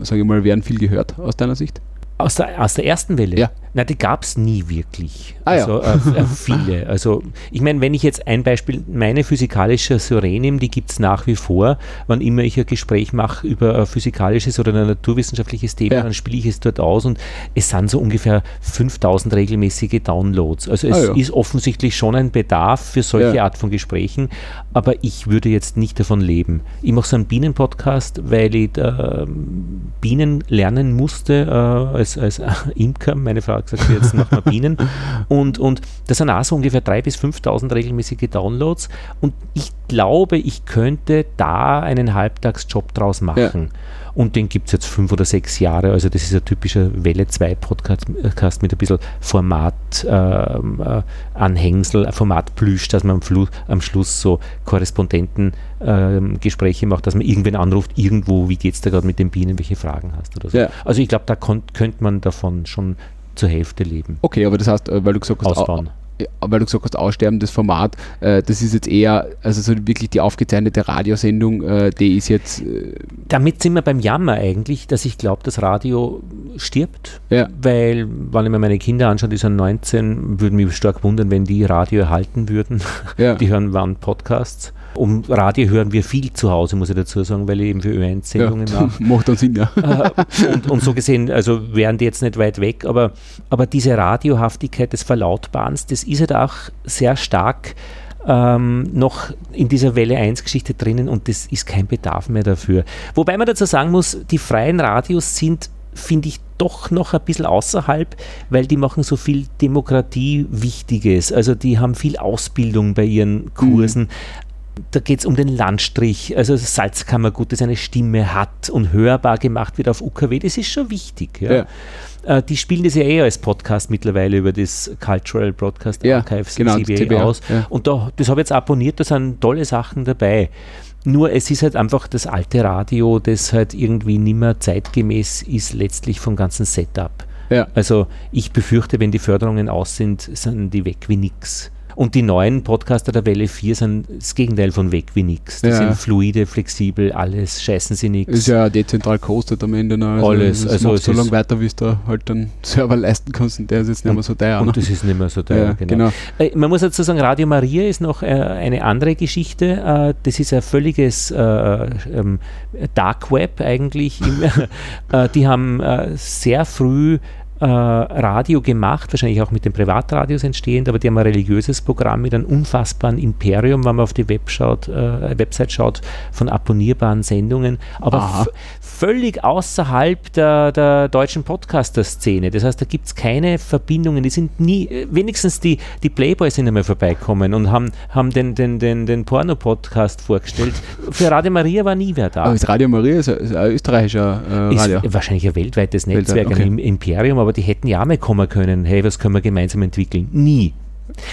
sage ich mal, werden viel gehört aus deiner Sicht? Aus der, aus der ersten Welle? Ja. Na, die gab es nie wirklich. Ah, also ja. äh, äh, viele. Also ich meine, wenn ich jetzt ein Beispiel, meine physikalische Serenum, die gibt es nach wie vor. Wann immer ich ein Gespräch mache über ein physikalisches oder ein naturwissenschaftliches Thema, ja. dann spiele ich es dort aus und es sind so ungefähr 5000 regelmäßige Downloads. Also es ah, ja. ist offensichtlich schon ein Bedarf für solche Art von Gesprächen, aber ich würde jetzt nicht davon leben. Ich mache so einen Bienen-Podcast, weil ich äh, Bienen lernen musste äh, als, als Imker. Meine Frau gesagt, jetzt machen wir Bienen. Und, und das sind auch so ungefähr 3.000 bis 5.000 regelmäßige Downloads. Und ich glaube, ich könnte da einen Halbtagsjob draus machen. Ja. Und den gibt es jetzt fünf oder sechs Jahre. Also das ist ein typischer Welle 2 Podcast mit ein bisschen Format-Anhängsel, ähm, äh, Formatplüsch, dass man am, Flu am Schluss so Korrespondentengespräche ähm, macht, dass man irgendwen anruft, irgendwo, wie geht es da gerade mit den Bienen, welche Fragen hast oder so. Ja. Also ich glaube, da könnte man davon schon zur Hälfte leben. Okay, aber das heißt, äh, weil du gesagt hast, Ausbauen. weil du gesagt hast, aussterbendes Format, äh, das ist jetzt eher, also so wirklich die aufgezeichnete Radiosendung, äh, die ist jetzt. Äh Damit sind wir beim Jammer eigentlich, dass ich glaube, das Radio stirbt, ja. weil, wenn ich mir meine Kinder anschaue, die sind 19, würde mich stark wundern, wenn die Radio erhalten würden. Ja. Die hören wann Podcasts. Um Radio hören wir viel zu Hause, muss ich dazu sagen, weil ich eben für Ö1 Sendungen ja, mache. Macht dann Sinn, ja. Äh, und, und, so gesehen, also wären die jetzt nicht weit weg, aber, aber diese Radiohaftigkeit des Verlautbarens, das ist halt auch sehr stark ähm, noch in dieser Welle 1 Geschichte drinnen und das ist kein Bedarf mehr dafür. Wobei man dazu sagen muss, die freien Radios sind finde ich doch noch ein bisschen außerhalb, weil die machen so viel Demokratie Wichtiges. Also die haben viel Ausbildung bei ihren Kursen. Mhm da geht es um den Landstrich, also Salzkammergut, das eine Stimme hat und hörbar gemacht wird auf UKW, das ist schon wichtig. Ja. ja. Äh, die spielen das ja eh als Podcast mittlerweile über das Cultural Broadcast ja, Archives genau, CBA aus. Ja. Und da, das habe ich jetzt abonniert, da sind tolle Sachen dabei. Nur es ist halt einfach das alte Radio, das halt irgendwie nicht mehr zeitgemäß ist, letztlich vom ganzen Setup. Ja. Also ich befürchte, wenn die Förderungen aus sind, sind die weg wie nix. Und die neuen Podcaster der Welle 4 sind das Gegenteil von weg wie nix. Die ja. sind fluide, flexibel, alles, scheißen sie nichts. Ist ja dezentral kostet am Ende. noch. Also alles. Also so lange weiter, wie du halt dann Server leisten kannst und der ist jetzt nicht mehr so teuer. Und ne? das ist nicht mehr so teuer, ja, genau. genau. Äh, man muss dazu sagen, Radio Maria ist noch äh, eine andere Geschichte. Äh, das ist ein völliges äh, ähm, Dark Web eigentlich. Die haben sehr früh Radio gemacht, wahrscheinlich auch mit den Privatradios entstehend, aber die haben ein religiöses Programm mit einem unfassbaren Imperium, wenn man auf die Web schaut, äh, Website schaut, von abonnierbaren Sendungen, aber völlig außerhalb der, der deutschen Podcaster-Szene. Das heißt, da gibt es keine Verbindungen, die sind nie, äh, wenigstens die, die Playboys sind einmal vorbeikommen und haben, haben den, den, den, den Porno-Podcast vorgestellt. Für Radio Maria war nie wer da. Aber Radio Maria ist ein, ist ein österreichischer äh, Radio. Ist wahrscheinlich ein weltweites Netzwerk, Weltweit, okay. ein Imperium, aber die hätten ja mal kommen können, hey, was können wir gemeinsam entwickeln? Nie.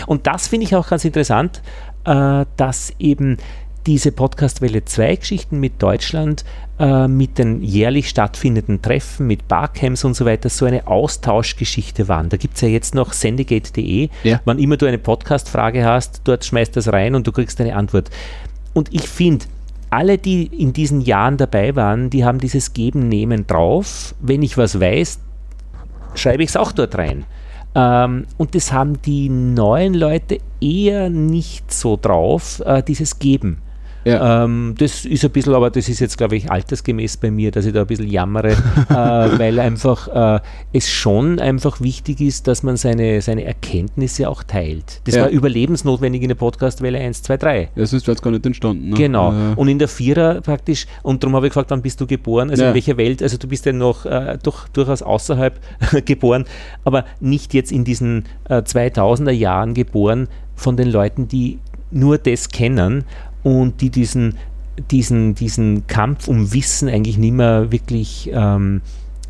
Und das finde ich auch ganz interessant, äh, dass eben diese Podcastwelle 2 Geschichten mit Deutschland, äh, mit den jährlich stattfindenden Treffen, mit Barcamps und so weiter, so eine Austauschgeschichte waren. Da gibt es ja jetzt noch sendegate.de. Ja. Wann immer du eine Podcast-Frage hast, dort schmeißt das rein und du kriegst eine Antwort. Und ich finde, alle, die in diesen Jahren dabei waren, die haben dieses Geben-Nehmen drauf. Wenn ich was weiß, schreibe ich es auch dort rein. Ähm, und das haben die neuen Leute eher nicht so drauf, äh, dieses Geben. Ja. Ähm, das ist ein bisschen, aber das ist jetzt, glaube ich, altersgemäß bei mir, dass ich da ein bisschen jammere, äh, weil einfach äh, es schon einfach wichtig ist, dass man seine, seine Erkenntnisse auch teilt. Das Ja. war überlebensnotwendig in der Podcastwelle 1, 2, 3. Ja, sonst wäre es gar nicht entstanden. Ne? Genau. Äh, Und in der Vierer praktisch, und darum habe ich gefragt, wann bist du geboren? Also Ja. in welcher Welt? Also du bist ja noch äh, durch, durchaus außerhalb geboren, aber nicht jetzt in diesen äh, 2000er Jahren geboren von den Leuten, die nur das kennen und die diesen, diesen, diesen Kampf um Wissen eigentlich nicht mehr wirklich ähm,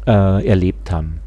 äh, erlebt haben.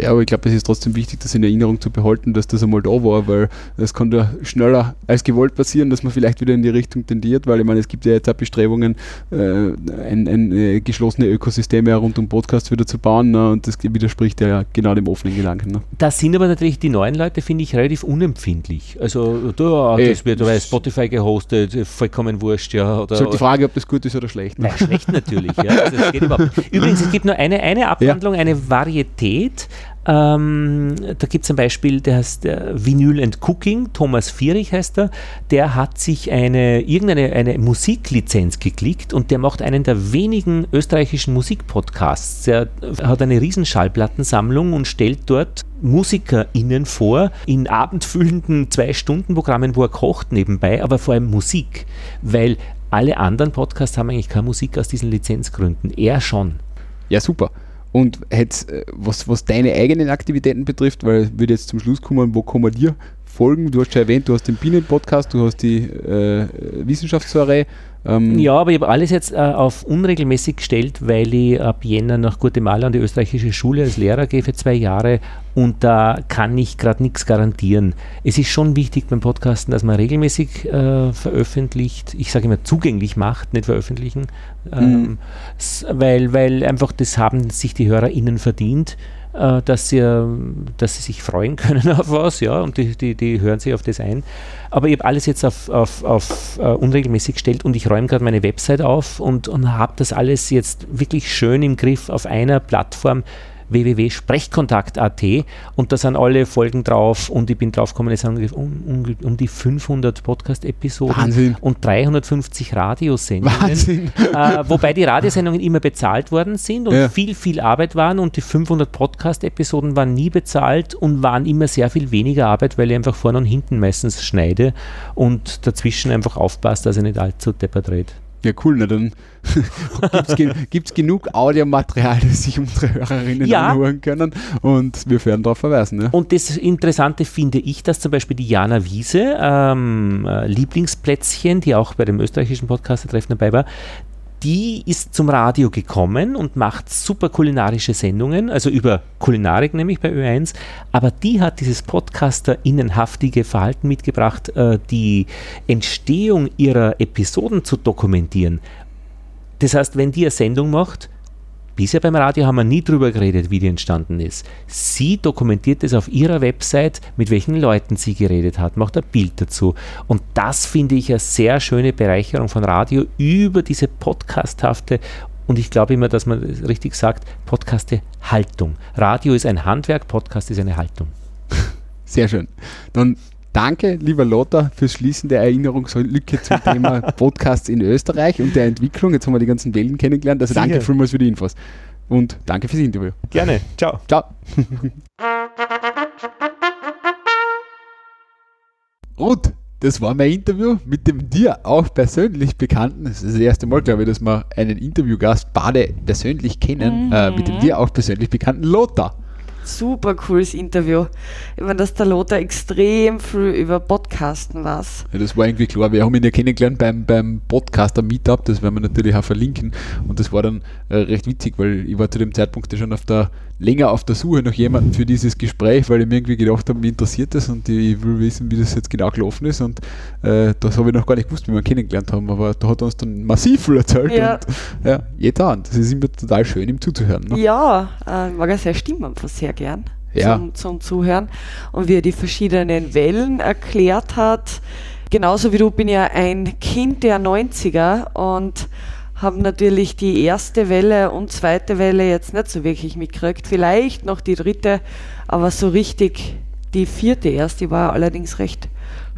Ja, aber ich glaube, es ist trotzdem wichtig, das in Erinnerung zu behalten, dass das einmal da war, weil es kann ja schneller als gewollt passieren, dass man vielleicht wieder in die Richtung tendiert, weil ich meine, es gibt ja jetzt auch Bestrebungen, äh, ein, ein äh, geschlossene Ökosysteme rund um Podcasts wieder zu bauen ne, und das widerspricht ja genau dem offenen Gedanken. Ne? Da sind aber natürlich die neuen Leute, finde ich, relativ unempfindlich. Also da, Ey, das wird bei Spotify gehostet, vollkommen wurscht, ja. Oder, ist halt die Frage, ob das gut ist oder schlecht. Ne? Nein, schlecht natürlich. Ja. Also. Übrigens, es gibt nur eine, eine Abwandlung, eine Varietät. Ähm, da gibt es ein Beispiel, der heißt äh, Vinyl and Cooking, Thomas Vierich heißt er, der hat sich eine, irgendeine eine Musiklizenz geklickt und der macht einen der wenigen österreichischen Musikpodcasts. Er hat eine riesen Schallplattensammlung und stellt dort MusikerInnen vor, in abendfüllenden Zwei-Stunden-Programmen, wo er kocht nebenbei, aber vor allem Musik, weil alle anderen Podcasts haben eigentlich keine Musik aus diesen Lizenzgründen. Er schon. Ja, super. Und jetzt, äh, was, was deine eigenen Aktivitäten betrifft, weil ich würde jetzt zum Schluss kommen, wo kann man dir folgen? Du hast schon erwähnt, du hast den Bienen-Podcast, du hast die äh, Wissenschaftssoiree. Ähm, Ja, aber ich habe alles jetzt äh, auf unregelmäßig gestellt, weil ich ab Jänner nach Guatemala an die österreichische Schule als Lehrer gehe für zwei Jahre und da kann ich gerade nichts garantieren. Es ist schon wichtig beim Podcasten, dass man regelmäßig äh, veröffentlicht, ich sage immer zugänglich macht, nicht veröffentlichen, ähm, s- weil, weil einfach das haben sich die HörerInnen verdient. Äh, Dass sie, äh, dass sie sich freuen können auf was, ja, und die, die, die hören sich auf das ein. Aber ich habe alles jetzt auf, auf, auf uh, unregelmäßig gestellt und ich räume gerade meine Website auf und, und habe das alles jetzt wirklich schön im Griff auf einer Plattform www.sprechkontakt.at und da sind alle Folgen drauf und ich bin drauf gekommen, es sind um, um, um die 500 Podcast-Episoden und 350 Radiosendungen. Wahnsinn. Äh, wobei die Radiosendungen immer bezahlt worden sind und Ja. viel, viel Arbeit waren und die 500 Podcast-Episoden waren nie bezahlt und waren immer sehr viel weniger Arbeit, weil ich einfach vorne und hinten meistens schneide und dazwischen einfach aufpasst, dass er nicht allzu deppert redet. Ja, cool, na dann gibt es ge gibt's genug Audiomaterial, das sich unsere Hörerinnen Ja. anhören können und wir werden darauf verweisen. Ne? Und das Interessante finde ich, dass zum Beispiel die Jana Wiese, ähm, äh, Lieblingsplätzchen, die auch bei dem österreichischen Podcaster-Treffen dabei war, die ist zum Radio gekommen und macht super kulinarische Sendungen, also über Kulinarik nämlich bei Ö1, aber die hat dieses Podcaster-innenhaftige Verhalten mitgebracht, äh, die Entstehung ihrer Episoden zu dokumentieren. Das heißt, wenn die eine Sendung macht, Bisher beim Radio haben wir nie drüber geredet, wie die entstanden ist. Sie dokumentiert es auf ihrer Website, mit welchen Leuten sie geredet hat, macht ein Bild dazu. Und das finde ich eine sehr schöne Bereicherung von Radio über diese podcasthafte und ich glaube immer, dass man richtig sagt, podcaste Haltung. Radio ist ein Handwerk, Podcast ist eine Haltung. Sehr schön. Dann danke, lieber Lothar, fürs Schließen der Erinnerungslücke zum Thema Podcasts in Österreich und der Entwicklung. Jetzt haben wir die ganzen Wellen kennengelernt. Also danke Sicher. vielmals für die Infos. Und danke fürs Interview. Gerne. Ciao. Ciao. Ruth, das war mein Interview mit dem dir auch persönlich bekannten. Das ist das erste Mal, glaube ich, dass wir einen Interviewgast beide persönlich kennen. Äh, mit dem dir auch persönlich bekannten Lothar. Super cooles Interview. Ich meine, dass der Lothar extrem viel über Podcasten weiß. Ja, das war irgendwie klar. Wir haben ihn ja kennengelernt beim, beim Podcaster-Meetup, das werden wir natürlich auch verlinken. Und das war dann äh, recht witzig, weil ich war zu dem Zeitpunkt ja schon auf der, länger auf der Suche nach jemandem für dieses Gespräch, weil ich mir irgendwie gedacht habe, mich interessiert das und ich will wissen, wie das jetzt genau gelaufen ist. Und äh, das habe ich noch gar nicht gewusst, wie wir ihn kennengelernt haben, aber da hat er uns dann massiv viel erzählt. Ja. Und ja, jeder an. Das ist immer total schön, ihm zuzuhören. Ne? Ja, äh, mag ja seine Stimme einfach sehr gern Ja. zum, zum Zuhören. Und wie er die verschiedenen Wellen erklärt hat. Genauso wie du bin ja ein Kind der 90er und habe natürlich die erste Welle und zweite Welle jetzt nicht so wirklich mitgekriegt. Vielleicht noch die dritte, aber so richtig die vierte erst, die war allerdings recht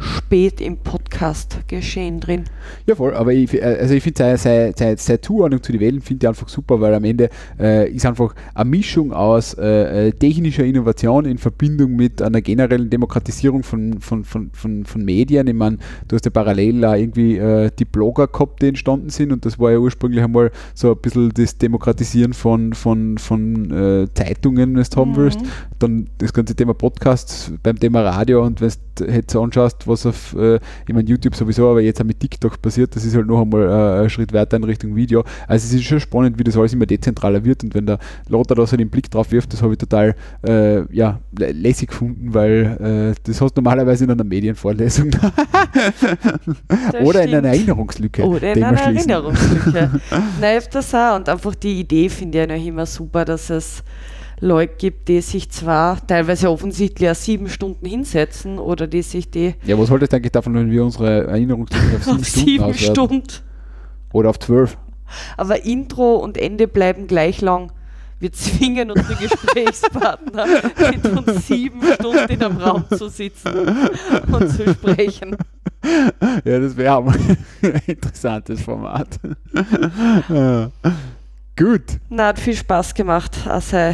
spät im Podcast geschehen drin. Ja, voll, aber ich, äh, also ich finde seine, seine, seine, seine Zuordnung zu den Wellen finde ich einfach super, weil am Ende äh, ist einfach eine Mischung aus äh, äh, technischer Innovation in Verbindung mit einer generellen Demokratisierung von, von, von, von, von Medien. Ich meine, du hast ja parallel auch irgendwie äh, die Blogger gehabt, die entstanden sind und das war ja ursprünglich einmal so ein bisschen das Demokratisieren von, von, von äh, Zeitungen, wenn du haben willst. Dann das ganze Thema Podcasts beim Thema Radio und wenn du jetzt anschaust, was auf, äh, ich meine, YouTube sowieso, aber jetzt auch mit TikTok passiert, das ist halt noch einmal äh, ein Schritt weiter in Richtung Video. Also es ist schon spannend, wie das alles immer dezentraler wird und wenn der Lothar da so den Blick drauf wirft, das habe ich total äh, ja, lä- lässig gefunden, weil äh, das hast du normalerweise in einer Medienvorlesung oder in einer Erinnerungslücke. Oder in einer. Erinnerungslücke. Nein, öfters auch. Und einfach die Idee finde ich noch immer super, dass es Leute gibt, die sich zwar teilweise offensichtlich auch sieben Stunden hinsetzen oder die sich die Ja, was haltest du eigentlich davon, wenn wir unsere Erinnerungslücke auf sieben auf Stunden sieben? Stunden. Oder auf zwölf? Aber Intro und Ende bleiben gleich lang. Wir zwingen unsere Gesprächspartner, mit uns sieben Stunden in einem Raum zu sitzen und zu sprechen. Ja, das wäre ein interessantes Format. Ja. Gut. Na, hat viel Spaß gemacht. Also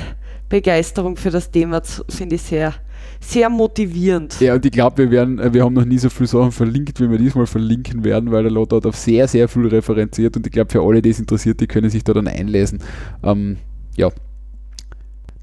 Begeisterung für das Thema finde ich sehr, sehr motivierend. Ja, und ich glaube, wir werden, äh, wir haben noch nie so viele Sachen verlinkt, wie wir diesmal verlinken werden, weil der Lothar hat auf sehr, sehr viel referenziert und ich glaube, für alle, die es interessiert, die können sich da dann einlesen. Ähm, ja.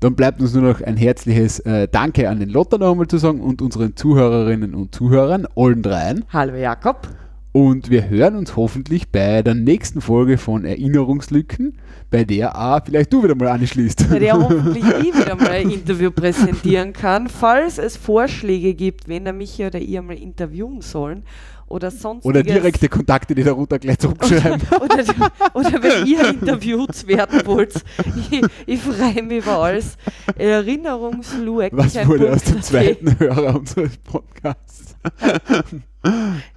Dann bleibt uns nur noch ein herzliches äh, Danke an den Lothar noch einmal zu sagen und unseren Zuhörerinnen und Zuhörern, allen dreien. Hallo Jakob. Und wir hören uns hoffentlich bei der nächsten Folge von Erinnerungslücken, bei der auch vielleicht du wieder mal anschließt. bei der hoffentlich ich wieder mal ein Interview präsentieren kann. Falls es Vorschläge gibt, wen der Michi oder ihr mal interviewen sollen oder sonst Oder direkte Kontakte, die darunter gleich zurückschreiben. oder, oder wenn ihr interviewt werden wollt. Ich, ich freue mich über alles. Erinnerungslueck. Was wurde aus dem zweiten Hörer unseres Podcasts?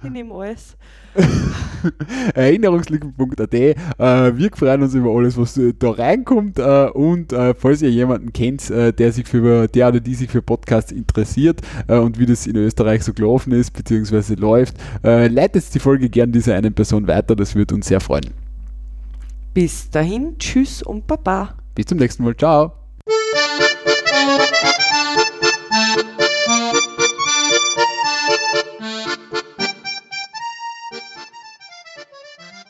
Ich nehme alles. Erinnerungslücken.at. Äh, wir freuen uns über alles, was äh, da reinkommt. Äh, und äh, falls ihr jemanden kennt, äh, der sich für der oder die sich für Podcasts interessiert äh, und wie das in Österreich so gelaufen ist, beziehungsweise läuft, leitet die Folge gern dieser einen Person weiter. Das würde uns sehr freuen. Bis dahin, tschüss und baba. Bis zum nächsten Mal. Ciao.